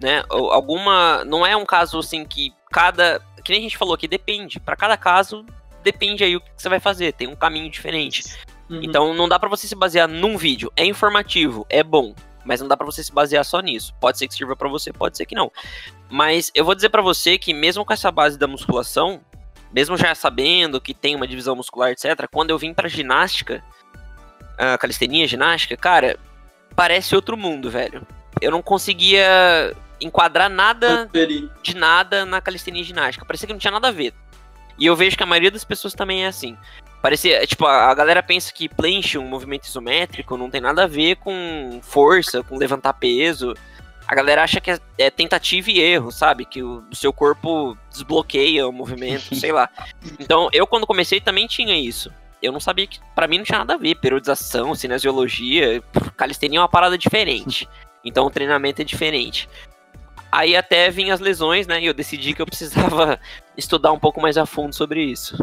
Né? Alguma. Não é um caso assim que cada. Que nem a gente falou aqui, depende. Para cada caso, depende aí o que você vai fazer. Tem um caminho diferente. Uhum. Então não dá para você se basear num vídeo. É informativo, é bom, mas não dá para você se basear só nisso. Pode ser que sirva para você, pode ser que não. Mas eu vou dizer para você que mesmo com essa base da musculação, mesmo já sabendo que tem uma divisão muscular, etc, quando eu vim para ginástica, a calistenia, ginástica, cara, parece outro mundo, velho. Eu não conseguia enquadrar nada de nada na calistenia ginástica. Parecia que não tinha nada a ver. E eu vejo que a maioria das pessoas também é assim. Parecia, tipo, a, a galera pensa que planche, um movimento isométrico, não tem nada a ver com força, com levantar peso. A galera acha que é, é tentativa e erro, sabe? Que o, o seu corpo desbloqueia o movimento, *laughs* sei lá. Então, eu quando comecei também tinha isso. Eu não sabia que, para mim, não tinha nada a ver. Periodização, cinesiologia, calistenia é uma parada diferente. Então, o treinamento é diferente. Aí até vinham as lesões, né? E eu decidi que eu precisava *laughs* estudar um pouco mais a fundo sobre isso.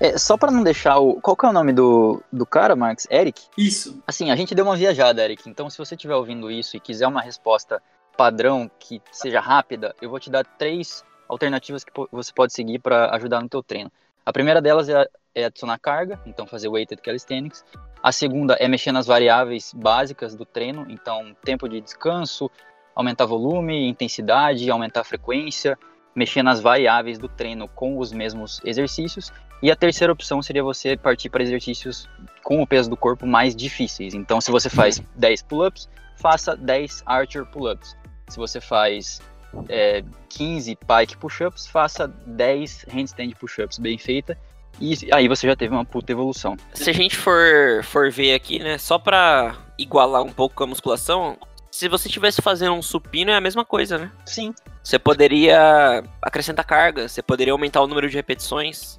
É, só para não deixar o. Qual que é o nome do, do cara, Marx? Eric? Isso. Assim, a gente deu uma viajada, Eric. Então, se você estiver ouvindo isso e quiser uma resposta padrão que seja rápida, eu vou te dar três alternativas que você pode seguir para ajudar no teu treino. A primeira delas é, é adicionar carga, então fazer weighted calisthenics. A segunda é mexer nas variáveis básicas do treino, então tempo de descanso, aumentar volume, intensidade, aumentar a frequência, mexer nas variáveis do treino com os mesmos exercícios. E a terceira opção seria você partir para exercícios com o peso do corpo mais difíceis. Então, se você faz 10 pull-ups, faça 10 archer pull-ups. Se você faz é, 15 pike push-ups, faça 10 handstand push-ups bem feita. E aí você já teve uma puta evolução. Se a gente for, for ver aqui, né, só para igualar um pouco com a musculação, se você estivesse fazendo um supino é a mesma coisa, né? Sim. Você poderia acrescentar carga, você poderia aumentar o número de repetições,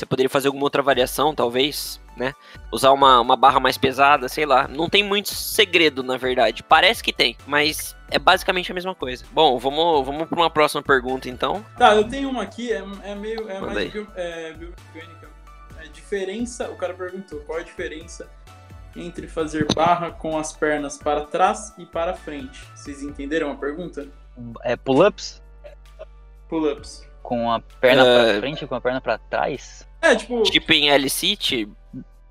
você poderia fazer alguma outra variação, talvez, né? Usar uma, uma barra mais pesada, sei lá. Não tem muito segredo, na verdade. Parece que tem, mas é basicamente a mesma coisa. Bom, vamos, vamos para uma próxima pergunta, então. Tá, eu tenho uma aqui, é, é meio. É mais bio, é, biomecânica. É diferença. O cara perguntou qual é a diferença entre fazer barra com as pernas para trás e para frente. Vocês entenderam a pergunta? É pull-ups? Pull-ups. Com a perna uh... para frente e com a perna para trás? É, tipo. Tipo em L-sit?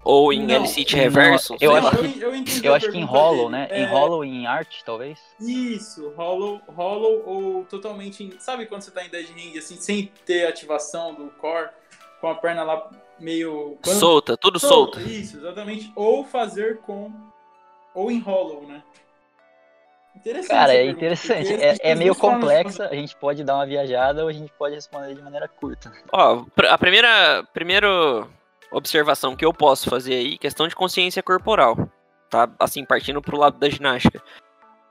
Ou em L-sit reverso? eu, acho que, eu, eu, eu acho que em Hollow, né? É... Em Hollow e em Art, talvez? Isso, Hollow, hollow ou totalmente. Em... Sabe quando você tá em Dead Ring, assim, sem ter ativação do core, com a perna lá meio. Quando... Solta, tudo solta. Isso, exatamente. Ou fazer com. Ou em Hollow, né? Interessante. Cara, é interessante. É, é meio complexa, a gente pode dar uma viajada ou a gente pode responder de maneira curta. Ó, a primeira, primeira observação que eu posso fazer aí, questão de consciência corporal, tá? Assim, partindo pro lado da ginástica.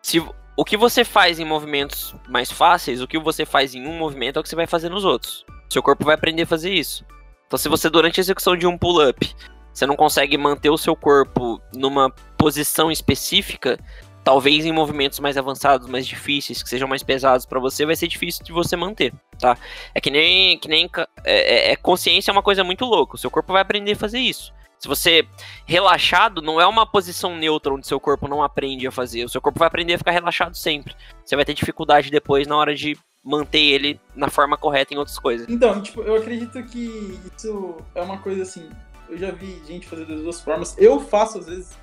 Se o que você faz em movimentos mais fáceis, o que você faz em um movimento é o que você vai fazer nos outros. Seu corpo vai aprender a fazer isso. Então, se você durante a execução de um pull-up, você não consegue manter o seu corpo numa posição específica, talvez em movimentos mais avançados, mais difíceis, que sejam mais pesados para você, vai ser difícil de você manter, tá? É que nem, que nem é, é, é, consciência é uma coisa muito louca. O seu corpo vai aprender a fazer isso. Se você relaxado, não é uma posição neutra onde seu corpo não aprende a fazer. O seu corpo vai aprender a ficar relaxado sempre. Você vai ter dificuldade depois na hora de manter ele na forma correta em outras coisas. Então, tipo, eu acredito que isso é uma coisa assim. Eu já vi gente fazer das duas formas. Eu faço às vezes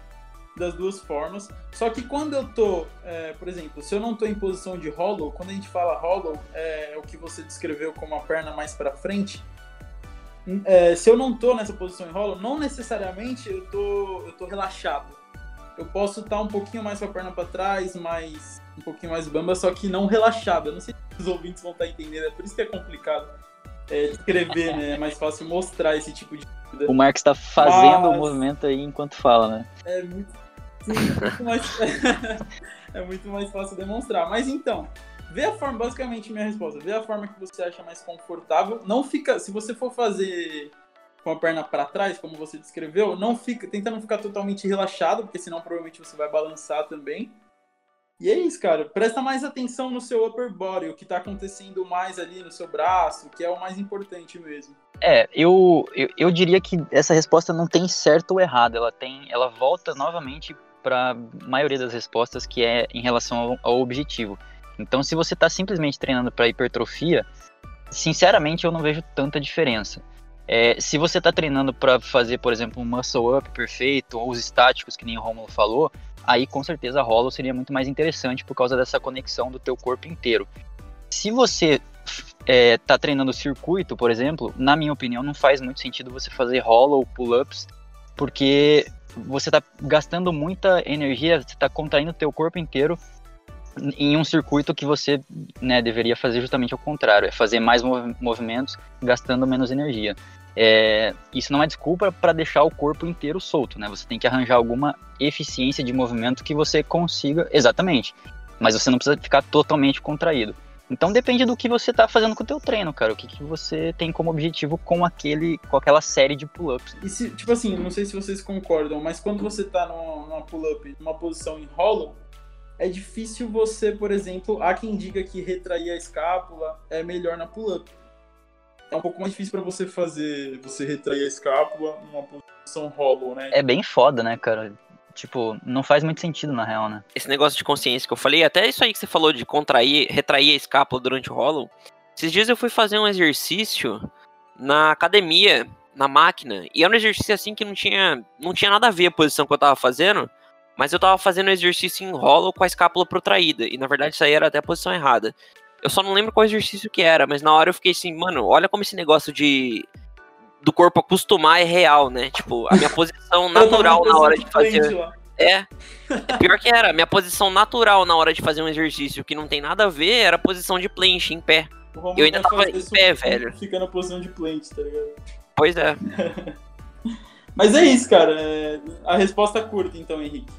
das duas formas. Só que quando eu tô, é, por exemplo, se eu não tô em posição de hollow, quando a gente fala hollow, é o que você descreveu como a perna mais para frente. É, se eu não tô nessa posição em hollow, não necessariamente eu tô, eu tô relaxado. Eu posso estar tá um pouquinho mais com a perna para trás, mais um pouquinho mais bamba, só que não relaxado. Eu não sei se os ouvintes vão estar tá entendendo, é por isso que é complicado é, descrever, né? É mais fácil mostrar esse tipo de O Marcos está fazendo Mas... o movimento aí enquanto fala, né? É muito Sim, mais... *laughs* é muito mais fácil demonstrar. Mas então, vê a forma, basicamente minha resposta, vê a forma que você acha mais confortável. Não fica, se você for fazer com a perna para trás, como você descreveu, não fica, tenta não ficar totalmente relaxado, porque senão provavelmente você vai balançar também. E é isso, cara. Presta mais atenção no seu upper body, o que tá acontecendo mais ali no seu braço, que é o mais importante mesmo. É, eu, eu, eu diria que essa resposta não tem certo ou errado. Ela tem, ela volta novamente para a maioria das respostas, que é em relação ao, ao objetivo. Então, se você está simplesmente treinando para hipertrofia, sinceramente eu não vejo tanta diferença. É, se você está treinando para fazer, por exemplo, um muscle up perfeito, ou os estáticos, que nem o Romulo falou, aí com certeza a hollow seria muito mais interessante por causa dessa conexão do teu corpo inteiro. Se você está é, tá treinando circuito, por exemplo, na minha opinião, não faz muito sentido você fazer hollow pull-ups, porque você está gastando muita energia, você está contraindo o teu corpo inteiro em um circuito que você né, deveria fazer justamente ao contrário, é fazer mais mov movimentos gastando menos energia. É, isso não é desculpa para deixar o corpo inteiro solto, né? Você tem que arranjar alguma eficiência de movimento que você consiga, exatamente. Mas você não precisa ficar totalmente contraído. Então depende do que você está fazendo com o teu treino, cara. O que, que você tem como objetivo com aquele, com aquela série de pull-ups. E se, tipo assim, não sei se vocês concordam, mas quando você está numa, numa pull-up, numa posição em hollow, é difícil você, por exemplo, há quem diga que retrair a escápula é melhor na pull-up. É um pouco mais difícil para você fazer, você retrair a escápula numa posição hollow, né? É bem foda, né, cara? Tipo, não faz muito sentido na real, né? Esse negócio de consciência que eu falei, até isso aí que você falou de contrair, retrair a escápula durante o hollow. Esses dias eu fui fazer um exercício na academia, na máquina, e era um exercício assim que não tinha, não tinha nada a ver a posição que eu tava fazendo. Mas eu tava fazendo exercício em rolo com a escápula protraída. E na verdade isso aí era até a posição errada. Eu só não lembro qual exercício que era, mas na hora eu fiquei assim, mano, olha como esse negócio de. Do corpo acostumar é real, né? Tipo, a minha *laughs* posição natural na hora de fazer. É. é. Pior que era, minha posição natural na hora de fazer um exercício que não tem nada a ver era a posição de planche em pé. Eu ainda tava em pé, velho. Fica na posição de planche, tá ligado? Pois é. *laughs* Mas é isso, cara. É... A resposta curta, então, Henrique.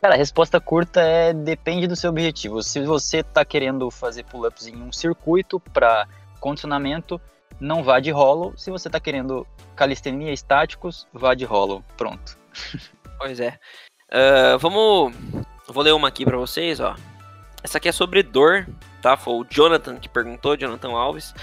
Cara, a resposta curta é depende do seu objetivo. Se você está querendo fazer pull-ups em um circuito para condicionamento, não vá de hollow. Se você está querendo calistenia estáticos, vá de hollow. Pronto. Pois é. Uh, vamos. Vou ler uma aqui para vocês, ó. Essa aqui é sobre dor, tá? Foi o Jonathan que perguntou, Jonathan Alves.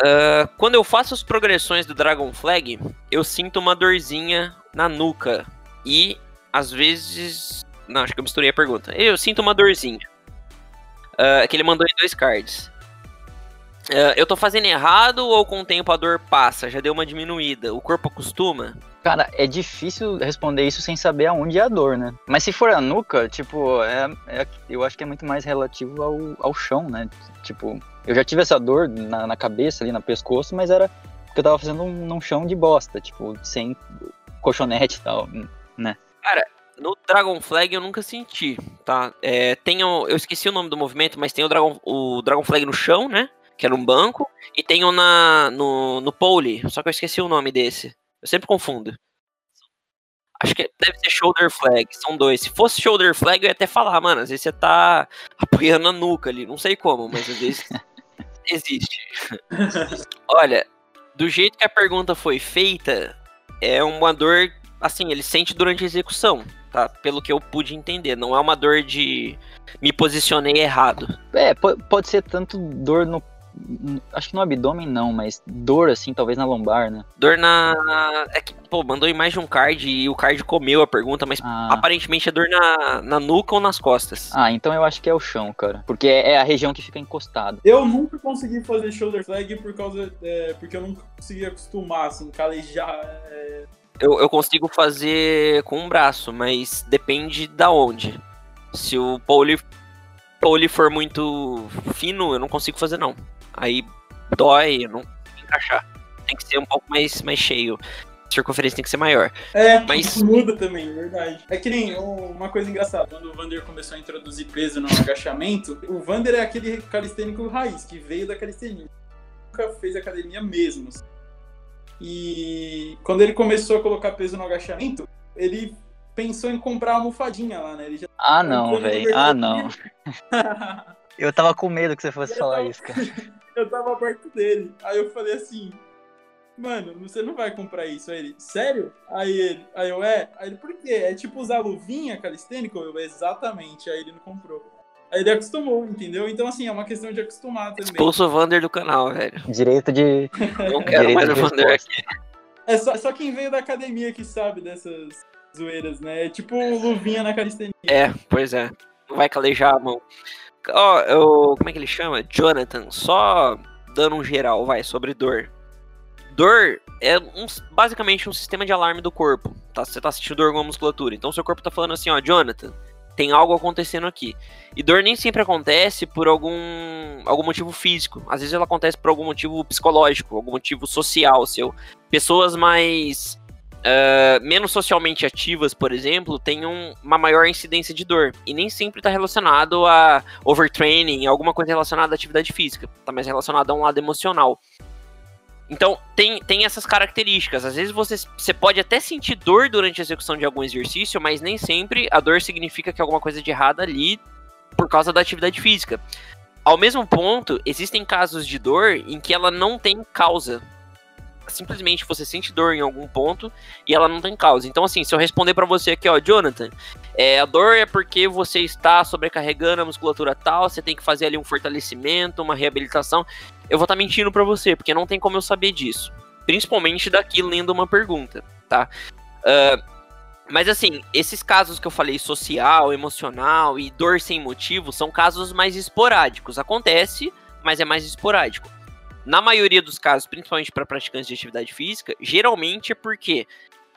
Uh, quando eu faço as progressões do Dragon Flag, eu sinto uma dorzinha na nuca e às vezes. Não, acho que eu misturei a pergunta. Eu sinto uma dorzinha. Uh, que ele mandou em dois cards. Uh, eu tô fazendo errado ou com o tempo a dor passa? Já deu uma diminuída? O corpo acostuma? Cara, é difícil responder isso sem saber aonde é a dor, né? Mas se for a nuca, tipo, é, é eu acho que é muito mais relativo ao, ao chão, né? Tipo, eu já tive essa dor na, na cabeça, ali, no pescoço, mas era porque eu tava fazendo um, num chão de bosta, tipo, sem colchonete e tal, né? Cara, no Dragon Flag eu nunca senti, tá? É, tem o, eu esqueci o nome do movimento, mas tem o Dragon, o Dragon Flag no chão, né? Que era um banco. E tem o na, no, no pole, só que eu esqueci o nome desse. Eu sempre confundo. Acho que deve ser Shoulder Flag, são dois. Se fosse Shoulder Flag, eu ia até falar, mano, às vezes você tá apoiando a nuca ali, não sei como, mas às vezes *laughs* existe. Olha, do jeito que a pergunta foi feita, é uma dor assim, ele sente durante a execução, tá? Pelo que eu pude entender. Não é uma dor de me posicionei errado. É, pode ser tanto dor no. Acho que no abdômen não, mas dor assim, talvez na lombar, né? Dor na. É que, pô, mandou em mais de um card e o card comeu a pergunta, mas ah. aparentemente é dor na, na nuca ou nas costas. Ah, então eu acho que é o chão, cara. Porque é, é a região que fica encostado. Eu nunca consegui fazer shoulder flag por causa. É, porque eu nunca consegui acostumar, assim, calejar. É eu, eu consigo fazer com um braço, mas depende da onde. Se o pole, pole for muito fino, eu não consigo fazer não. Aí dói, eu não encaixar. Tem que ser um pouco mais, mais cheio. A circunferência tem que ser maior. É, mas muda também, é verdade. É que nem uma coisa engraçada, quando o Vander começou a introduzir peso no agachamento, o Vander é aquele calistênico raiz, que veio da calistenia. Nunca fez academia mesmo. E quando ele começou a colocar peso no agachamento, ele pensou em comprar a almofadinha lá, né? Já... Ah, não, velho. Ah, não. *laughs* eu tava com medo que você fosse falar isso, cara. *laughs* eu tava perto dele. Aí eu falei assim, mano, você não vai comprar isso. Aí ele, sério? Aí ele, aí eu, é? Aí ele, por quê? É tipo usar luvinha calistênico? Eu, exatamente. Aí ele não comprou. Aí ele acostumou, entendeu? Então, assim, é uma questão de acostumar também. Expulso o Vander do canal, velho. Direito de. *laughs* Não quero Direito mais o Vander aqui. É só, só quem veio da academia que sabe dessas zoeiras, né? É tipo luvinha na calistenia. É, pois é. Não vai calejar a mão. Ó, oh. Como é que ele chama? Jonathan, só dando um geral, vai, sobre dor. Dor é um, basicamente um sistema de alarme do corpo. Tá? Você tá sentindo dor com a musculatura. Então seu corpo tá falando assim, ó, Jonathan, tem algo acontecendo aqui. E dor nem sempre acontece por algum, algum motivo físico. Às vezes ela acontece por algum motivo psicológico, algum motivo social seu. Pessoas mais uh, menos socialmente ativas, por exemplo, têm um, uma maior incidência de dor. E nem sempre está relacionado a overtraining, alguma coisa relacionada à atividade física. Está mais relacionado a um lado emocional. Então, tem, tem essas características. Às vezes você, você pode até sentir dor durante a execução de algum exercício, mas nem sempre a dor significa que alguma coisa de errado ali por causa da atividade física. Ao mesmo ponto, existem casos de dor em que ela não tem causa. Simplesmente você sente dor em algum ponto e ela não tem causa. Então, assim, se eu responder para você aqui, ó, Jonathan, é, a dor é porque você está sobrecarregando a musculatura tal, você tem que fazer ali um fortalecimento, uma reabilitação eu vou estar tá mentindo para você, porque não tem como eu saber disso. Principalmente daqui lendo uma pergunta, tá? Uh, mas assim, esses casos que eu falei, social, emocional e dor sem motivo, são casos mais esporádicos. Acontece, mas é mais esporádico. Na maioria dos casos, principalmente para praticantes de atividade física, geralmente é porque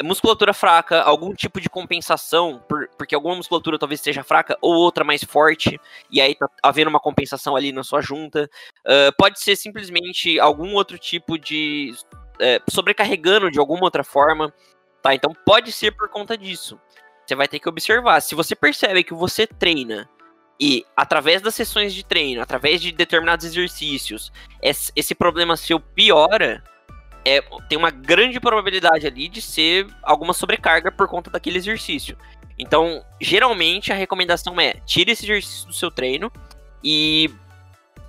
musculatura fraca, algum tipo de compensação, por, porque alguma musculatura talvez seja fraca ou outra mais forte, e aí tá havendo uma compensação ali na sua junta. Uh, pode ser simplesmente algum outro tipo de. Uh, sobrecarregando de alguma outra forma, tá? Então pode ser por conta disso. Você vai ter que observar. Se você percebe que você treina e através das sessões de treino, através de determinados exercícios, esse problema seu piora, é, tem uma grande probabilidade ali de ser alguma sobrecarga por conta daquele exercício. Então, geralmente a recomendação é tire esse exercício do seu treino e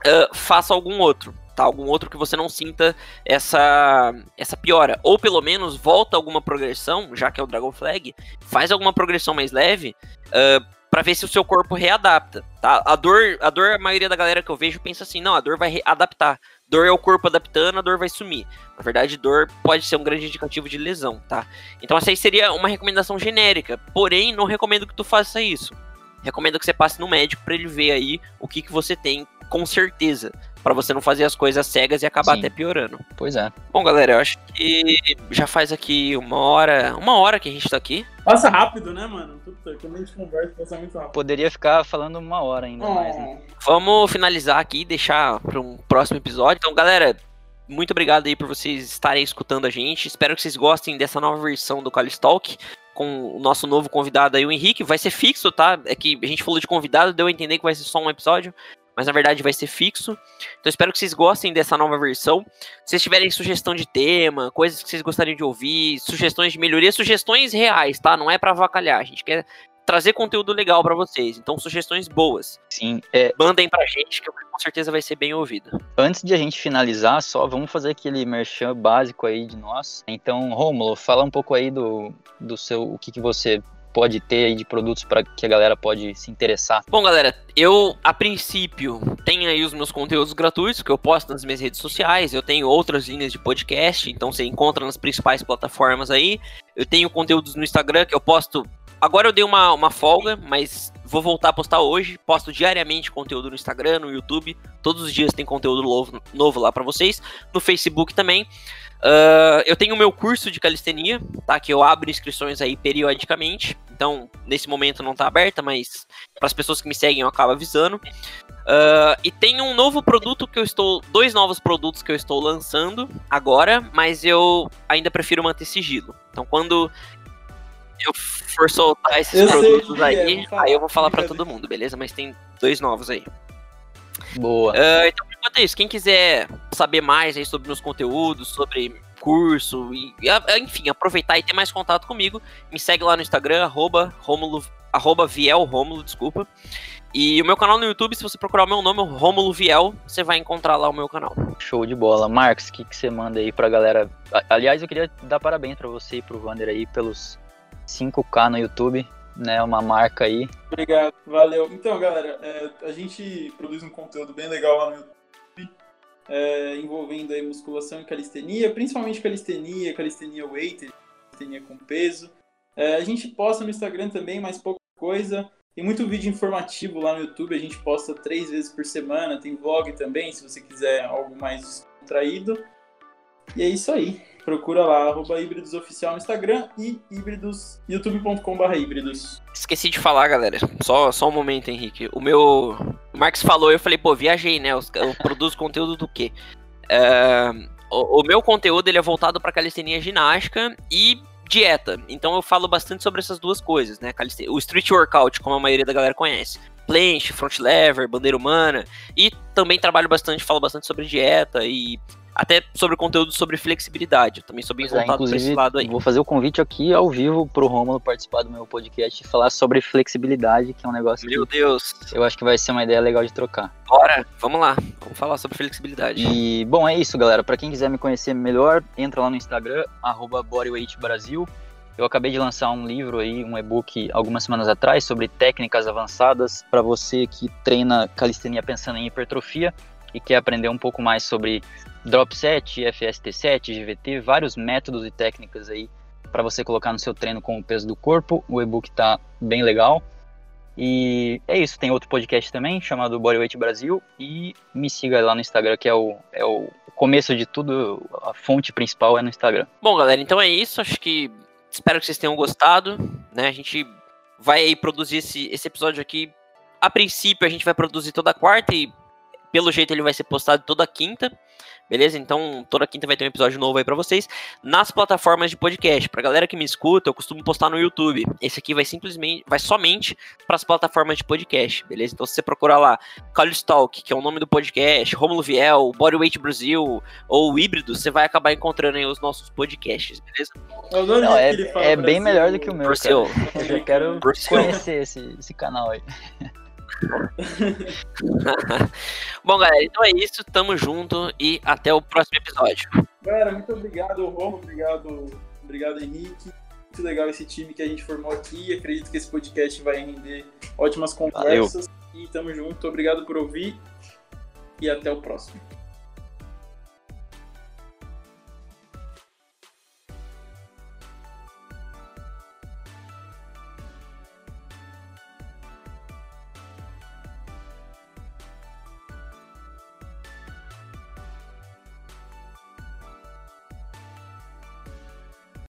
uh, faça algum outro, tá? Algum outro que você não sinta essa essa piora, ou pelo menos volta alguma progressão, já que é o Dragon Flag, faz alguma progressão mais leve. Uh, para ver se o seu corpo readapta, tá? A dor, a dor, a maioria da galera que eu vejo pensa assim, não, a dor vai adaptar. Dor é o corpo adaptando, a dor vai sumir. Na verdade, dor pode ser um grande indicativo de lesão, tá? Então essa aí seria uma recomendação genérica, porém não recomendo que tu faça isso. Recomendo que você passe no médico para ele ver aí o que, que você tem com certeza, para você não fazer as coisas cegas e acabar Sim. até piorando. Pois é. Bom, galera, eu acho que já faz aqui uma hora, uma hora que a gente tá aqui. Passa rápido, né, mano? Puta, quando a gente conversa, passa muito rápido. Poderia ficar falando uma hora ainda oh. mais, né? Vamos finalizar aqui e deixar para um próximo episódio. Então, galera, muito obrigado aí por vocês estarem escutando a gente. Espero que vocês gostem dessa nova versão do College Talk com o nosso novo convidado aí, o Henrique. Vai ser fixo, tá? É que a gente falou de convidado, deu a entender que vai ser só um episódio mas na verdade vai ser fixo. Então espero que vocês gostem dessa nova versão. Se vocês tiverem sugestão de tema, coisas que vocês gostariam de ouvir, sugestões de melhoria, sugestões reais, tá? Não é para avacalhar. A gente quer trazer conteúdo legal para vocês. Então, sugestões boas. Sim. É... Mandem pra gente, que com certeza vai ser bem ouvido. Antes de a gente finalizar, só vamos fazer aquele merchan básico aí de nós. Então, Rômulo, fala um pouco aí do, do seu, o que, que você pode ter aí de produtos para que a galera pode se interessar? Bom, galera, eu a princípio tenho aí os meus conteúdos gratuitos que eu posto nas minhas redes sociais. Eu tenho outras linhas de podcast, então você encontra nas principais plataformas aí. Eu tenho conteúdos no Instagram que eu posto. Agora eu dei uma, uma folga, mas vou voltar a postar hoje. Posto diariamente conteúdo no Instagram, no YouTube. Todos os dias tem conteúdo novo, novo lá para vocês. No Facebook também. Uh, eu tenho o meu curso de calistenia, tá? Que eu abro inscrições aí periodicamente. Então, nesse momento não tá aberta, mas para as pessoas que me seguem eu acabo avisando. Uh, e tem um novo produto que eu estou. Dois novos produtos que eu estou lançando agora, mas eu ainda prefiro manter sigilo. Então, quando eu for soltar esses eu produtos aí, é, aí eu vou falar para todo mundo, beleza? Mas tem dois novos aí. Boa. Uh, então, enquanto isso, quem quiser saber mais aí sobre meus conteúdos, sobre curso, e, enfim, aproveitar e ter mais contato comigo, me segue lá no Instagram, arroba, Romulo, arroba Viel Romulo, desculpa. E o meu canal no YouTube, se você procurar o meu nome, Romulo Viel, você vai encontrar lá o meu canal. Show de bola. Marcos, o que, que você manda aí pra galera? Aliás, eu queria dar parabéns para você e pro Vander aí pelos 5K no YouTube né? Uma marca aí. Obrigado, valeu. Então, galera, é, a gente produz um conteúdo bem legal lá no YouTube, é, envolvendo aí musculação e calistenia, principalmente calistenia, calistenia weighted, calistenia com peso. É, a gente posta no Instagram também, mas pouca coisa. Tem muito vídeo informativo lá no YouTube, a gente posta três vezes por semana, tem vlog também, se você quiser algo mais contraído. E é isso aí procura lá, arroba híbridos oficial no Instagram e híbridos, youtube.com.br híbridos. Esqueci de falar, galera. Só, só um momento, Henrique. O meu. O Marcos falou, eu falei, pô, viajei, né? Eu, eu produzo conteúdo do quê? Uh, o, o, meu conteúdo ele é voltado para calistenia ginástica e dieta. Então eu falo bastante sobre essas duas coisas, né? O street workout, como a maioria da galera conhece. Planche, front lever, bandeira humana. E também trabalho bastante, falo bastante sobre dieta e até sobre conteúdo sobre flexibilidade. Eu também sou bem voltado é, para esse lado aí. Vou fazer o convite aqui ao vivo pro Romulo participar do meu podcast e falar sobre flexibilidade, que é um negócio Meu que Deus. eu acho que vai ser uma ideia legal de trocar. Bora, vamos lá. Vamos falar sobre flexibilidade. E, bom, é isso, galera. Para quem quiser me conhecer melhor, entra lá no Instagram, bodyweightbrasil. Eu acabei de lançar um livro aí, um e-book algumas semanas atrás sobre técnicas avançadas para você que treina calistenia pensando em hipertrofia e quer aprender um pouco mais sobre drop set, FST 7, GVT, vários métodos e técnicas aí para você colocar no seu treino com o peso do corpo. O e-book tá bem legal. E é isso, tem outro podcast também chamado Bodyweight Brasil e me siga lá no Instagram que é o, é o começo de tudo, a fonte principal é no Instagram. Bom, galera, então é isso, acho que espero que vocês tenham gostado, né? A gente vai produzir esse, esse episódio aqui. A princípio a gente vai produzir toda quarta e pelo jeito ele vai ser postado toda quinta. Beleza? Então, toda quinta vai ter um episódio novo aí para vocês nas plataformas de podcast. Pra galera que me escuta, eu costumo postar no YouTube. Esse aqui vai simplesmente, vai somente para as plataformas de podcast, beleza? Então, se você procurar lá College Talk, que é o nome do podcast, Romulo Viel, Bodyweight Brasil ou Híbrido, você vai acabar encontrando aí os nossos podcasts, beleza? Não, é, é bem melhor do que o meu, Brasil. cara. Eu já quero conhecer esse, esse canal aí. *laughs* *laughs* Bom, galera, então é isso. Tamo junto e até o próximo episódio. Galera, muito obrigado, Romo. Obrigado, obrigado, Henrique. Muito legal esse time que a gente formou aqui. Acredito que esse podcast vai render ótimas conversas. Valeu. E tamo junto. Obrigado por ouvir. E até o próximo.